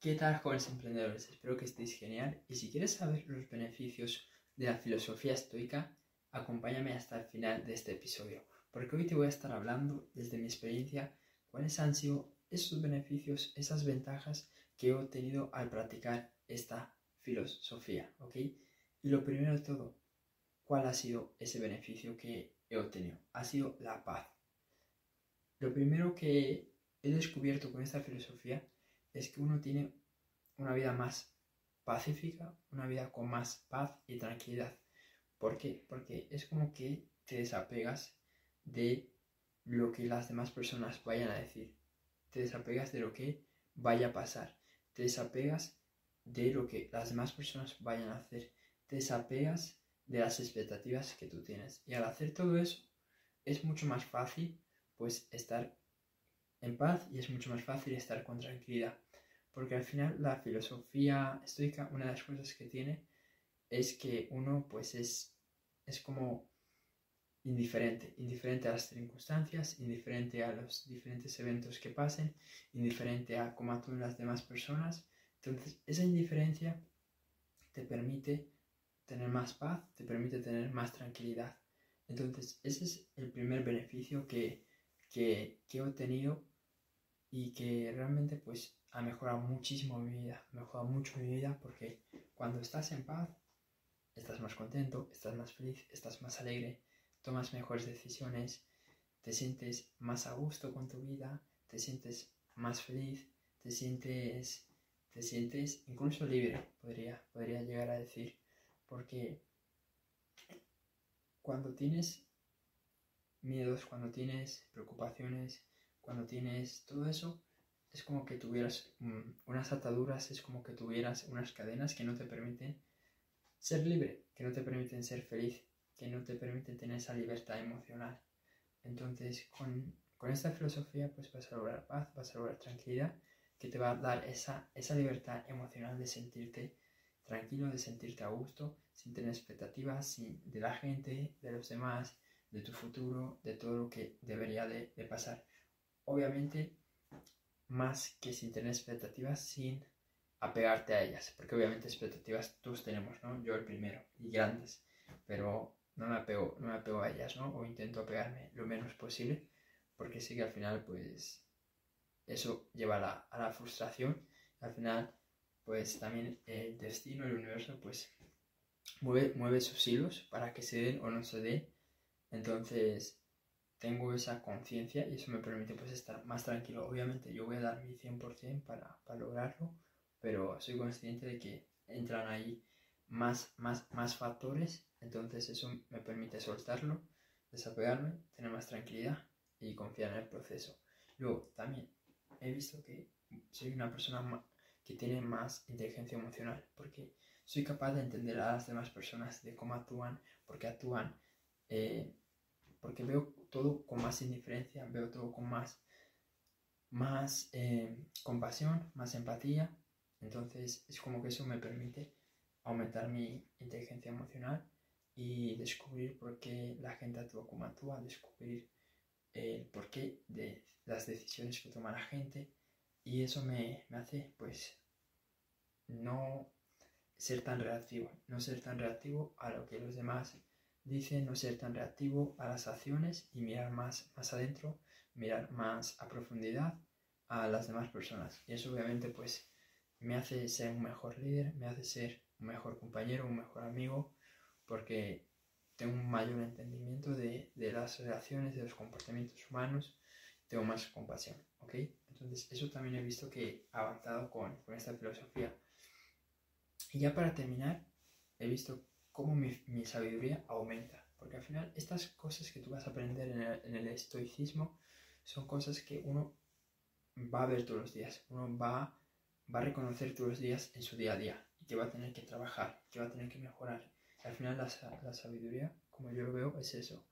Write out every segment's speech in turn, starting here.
¿Qué tal, jóvenes emprendedores? Espero que estéis genial y si quieres saber los beneficios de la filosofía estoica, acompáñame hasta el final de este episodio, porque hoy te voy a estar hablando desde mi experiencia cuáles han sido esos beneficios, esas ventajas que he obtenido al practicar esta filosofía, ¿ok? Y lo primero de todo, ¿cuál ha sido ese beneficio que he obtenido? Ha sido la paz. Lo primero que he descubierto con esta filosofía es que uno tiene una vida más pacífica, una vida con más paz y tranquilidad. ¿Por qué? Porque es como que te desapegas de lo que las demás personas vayan a decir. Te desapegas de lo que vaya a pasar. Te desapegas de lo que las demás personas vayan a hacer. Te desapegas de las expectativas que tú tienes. Y al hacer todo eso, es mucho más fácil pues estar en paz y es mucho más fácil estar con tranquilidad. Porque al final la filosofía estoica, una de las cosas que tiene es que uno pues es, es como indiferente, indiferente a las circunstancias, indiferente a los diferentes eventos que pasen, indiferente a cómo actúan las demás personas. Entonces, esa indiferencia te permite tener más paz, te permite tener más tranquilidad. Entonces, ese es el primer beneficio que, que, que he obtenido y que realmente pues ha mejorado muchísimo mi vida, mejorado mucho mi vida porque cuando estás en paz, estás más contento, estás más feliz, estás más alegre, tomas mejores decisiones, te sientes más a gusto con tu vida, te sientes más feliz, te sientes, te sientes incluso libre, podría, podría llegar a decir, porque cuando tienes miedos, cuando tienes preocupaciones, cuando tienes todo eso, es como que tuvieras unas ataduras, es como que tuvieras unas cadenas que no te permiten ser libre, que no te permiten ser feliz, que no te permiten tener esa libertad emocional. Entonces, con, esta filosofía, pues vas a lograr paz, vas a lograr tranquilidad, que te va a dar esa, esa libertad emocional de sentirte tranquilo, de sentirte a gusto, sin tener expectativas de la gente, de los demás, de tu futuro, de todo lo que debería de, de pasar. Obviamente, más que sin tener expectativas, sin apegarte a ellas, porque obviamente expectativas todos tenemos, ¿no? Yo el primero, y grandes, pero no me apego, no me apego a ellas, ¿no? O intento apegarme lo menos posible, porque sé que al final, pues, eso lleva a la, a la frustración. Al final, pues, también el destino, el universo, pues, mueve, mueve sus hilos para que se den o no se den. Entonces, tengo esa conciencia y eso me permite, pues, estar más tranquilo. Obviamente, yo voy a dar mi 100% para, para lograrlo, pero soy consciente de que entran ahí más, más, más factores entonces eso me permite soltarlo, desapegarme, tener más tranquilidad y confiar en el proceso. Luego, también he visto que soy una persona que tiene más inteligencia emocional porque soy capaz de entender a las demás personas de cómo actúan, por qué actúan, eh, porque veo todo con más indiferencia, veo todo con más, más eh, compasión, más empatía. Entonces es como que eso me permite aumentar mi inteligencia emocional y descubrir por qué la gente actúa como actúa, descubrir el porqué de las decisiones que toma la gente y eso me, me hace pues no ser tan reactivo, no ser tan reactivo a lo que los demás dicen, no ser tan reactivo a las acciones y mirar más, más adentro, mirar más a profundidad a las demás personas. Y eso obviamente pues me hace ser un mejor líder, me hace ser un mejor compañero, un mejor amigo, porque tengo un mayor entendimiento de, las relaciones, de los comportamientos humanos, tengo más compasión, ¿ok? Entonces eso también he visto que ha avanzado con, esta filosofía. Y ya para terminar, he visto cómo mi, sabiduría aumenta, porque al final estas cosas que tú vas a aprender en el, estoicismo son cosas que uno va a ver todos los días, uno va, va a reconocer todos los días en su día a día. Y que va a tener que trabajar, que va a tener que mejorar. Al final la, la, sabiduría, como yo lo veo, es eso.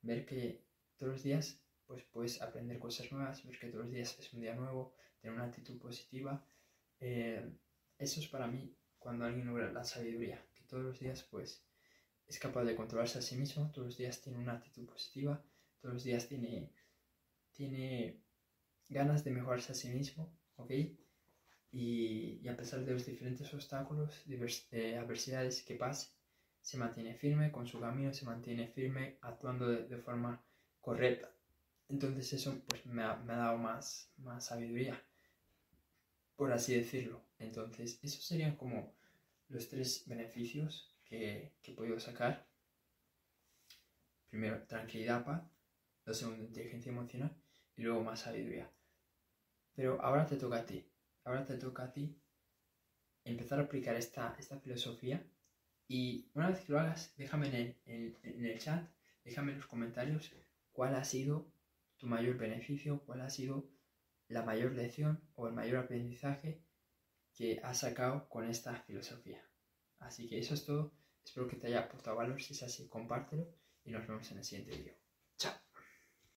Ver que todos los días pues puedes aprender cosas nuevas, ver que todos los días es un día nuevo, tener una actitud positiva. Eh, eso es para mí cuando alguien logra la sabiduría, todos los días pues es capaz de controlarse a sí mismo, todos los días tiene una actitud positiva, todos los días tiene, tiene ganas de mejorarse a sí mismo, ¿ok? y, a pesar de los diferentes obstáculos, eh, adversidades que pase, se mantiene firme con su camino, se mantiene firme actuando de, forma correcta. Entonces eso pues me ha, dado más, más sabiduría, por así decirlo. Entonces esos serían como los tres beneficios que, que he podido sacar. Primero, tranquilidad, paz. Lo segundo, inteligencia emocional. Y luego más sabiduría. Pero ahora te toca a ti ahora te toca a ti empezar a aplicar esta, esta filosofía y una vez que lo hagas, déjame en el, en el chat, déjame en los comentarios cuál ha sido tu mayor beneficio, cuál ha sido la mayor lección o el mayor aprendizaje que has sacado con esta filosofía. Así que eso es todo. Espero que te haya aportado valor. Si es así, compártelo y nos vemos en el siguiente vídeo.